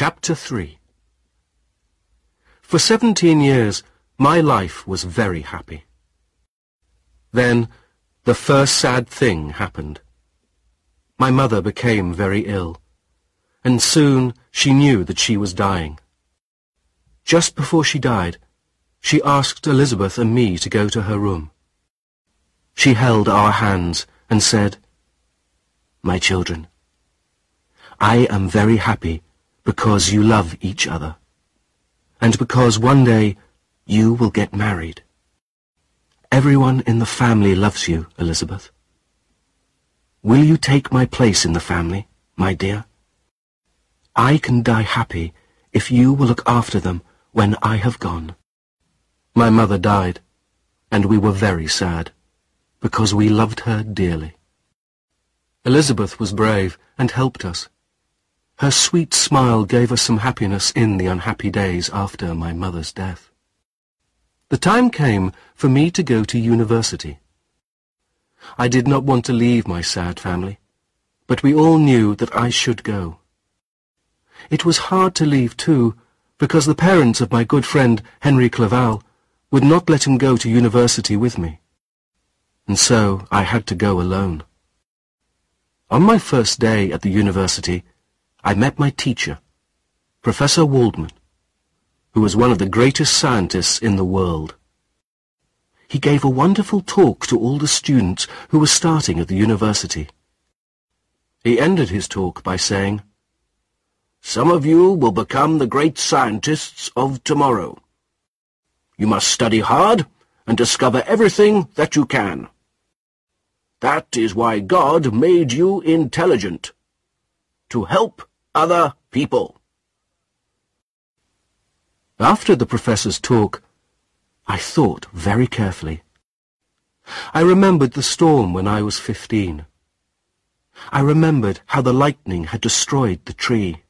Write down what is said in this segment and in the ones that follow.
Chapter 3 For seventeen years, my life was very happy. Then, the first sad thing happened. My mother became very ill, and soon she knew that she was dying. Just before she died, she asked Elizabeth and me to go to her room. She held our hands and said, My children, I am very happy because you love each other, and because one day you will get married. Everyone in the family loves you, Elizabeth. Will you take my place in the family, my dear? I can die happy if you will look after them when I have gone. My mother died, and we were very sad, because we loved her dearly. Elizabeth was brave and helped us. Her sweet smile gave us some happiness in the unhappy days after my mother's death. The time came for me to go to university. I did not want to leave my sad family, but we all knew that I should go. It was hard to leave, too, because the parents of my good friend Henry Clerval would not let him go to university with me. And so I had to go alone. On my first day at the university, I met my teacher, Professor Waldman, who was one of the greatest scientists in the world. He gave a wonderful talk to all the students who were starting at the university. He ended his talk by saying, Some of you will become the great scientists of tomorrow. You must study hard and discover everything that you can. That is why God made you intelligent, to help other people. After the professor's talk, I thought very carefully. I remembered the storm when I was fifteen. I remembered how the lightning had destroyed the tree.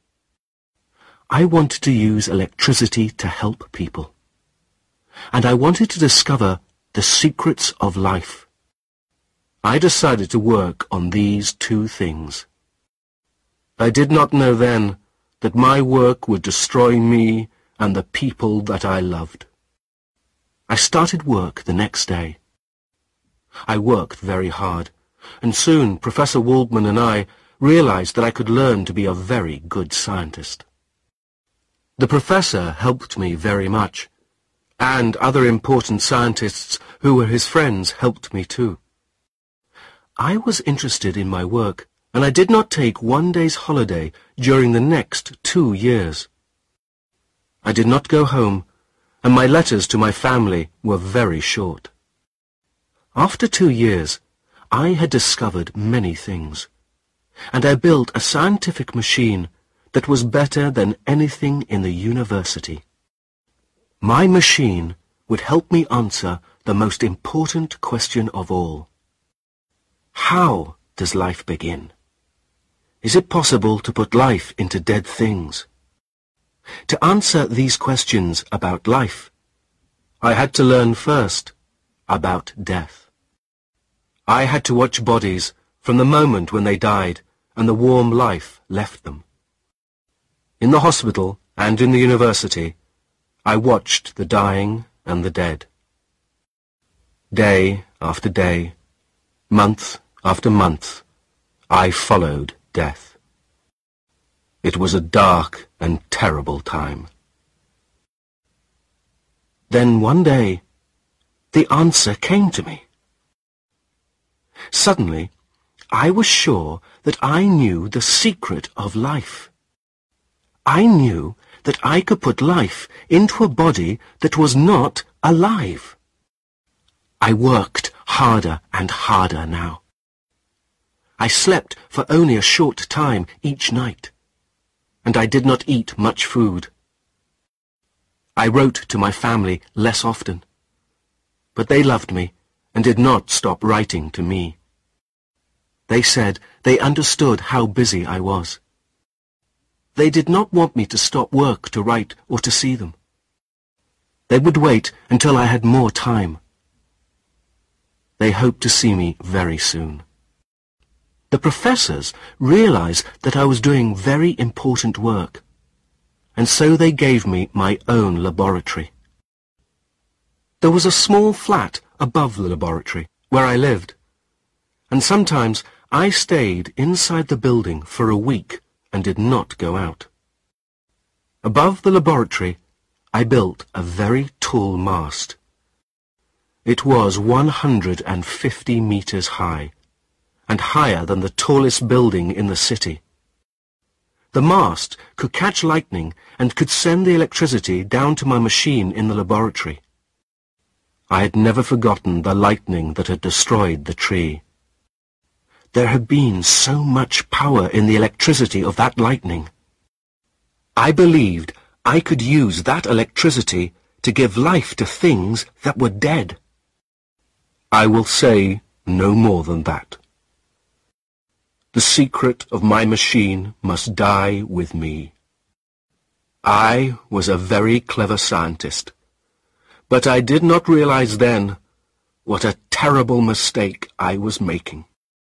I wanted to use electricity to help people. And I wanted to discover the secrets of life. I decided to work on these two things. I did not know then that my work would destroy me and the people that I loved. I started work the next day. I worked very hard, and soon Professor Waldman and I realized that I could learn to be a very good scientist. The professor helped me very much, and other important scientists who were his friends helped me too. I was interested in my work, and I did not take one day's holiday during the next two years. I did not go home, and my letters to my family were very short. After two years, I had discovered many things, and I built a scientific machine that was better than anything in the university. My machine would help me answer the most important question of all. How does life begin? Is it possible to put life into dead things? To answer these questions about life, I had to learn first about death. I had to watch bodies from the moment when they died and the warm life left them. In the hospital and in the university, I watched the dying and the dead. Day after day, month after month, I followed death. It was a dark and terrible time. Then one day, the answer came to me. Suddenly, I was sure that I knew the secret of life. I knew that I could put life into a body that was not alive. I worked harder and harder now. I slept for only a short time each night, and I did not eat much food. I wrote to my family less often, but they loved me and did not stop writing to me. They said they understood how busy I was. They did not want me to stop work to write or to see them. They would wait until I had more time. They hoped to see me very soon. The professors realized that I was doing very important work, and so they gave me my own laboratory. There was a small flat above the laboratory where I lived, and sometimes I stayed inside the building for a week and did not go out. Above the laboratory, I built a very tall mast. It was 150 meters high, and higher than the tallest building in the city. The mast could catch lightning and could send the electricity down to my machine in the laboratory. I had never forgotten the lightning that had destroyed the tree. There had been so much power in the electricity of that lightning. I believed I could use that electricity to give life to things that were dead. I will say no more than that. The secret of my machine must die with me. I was a very clever scientist, but I did not realize then what a terrible mistake I was making.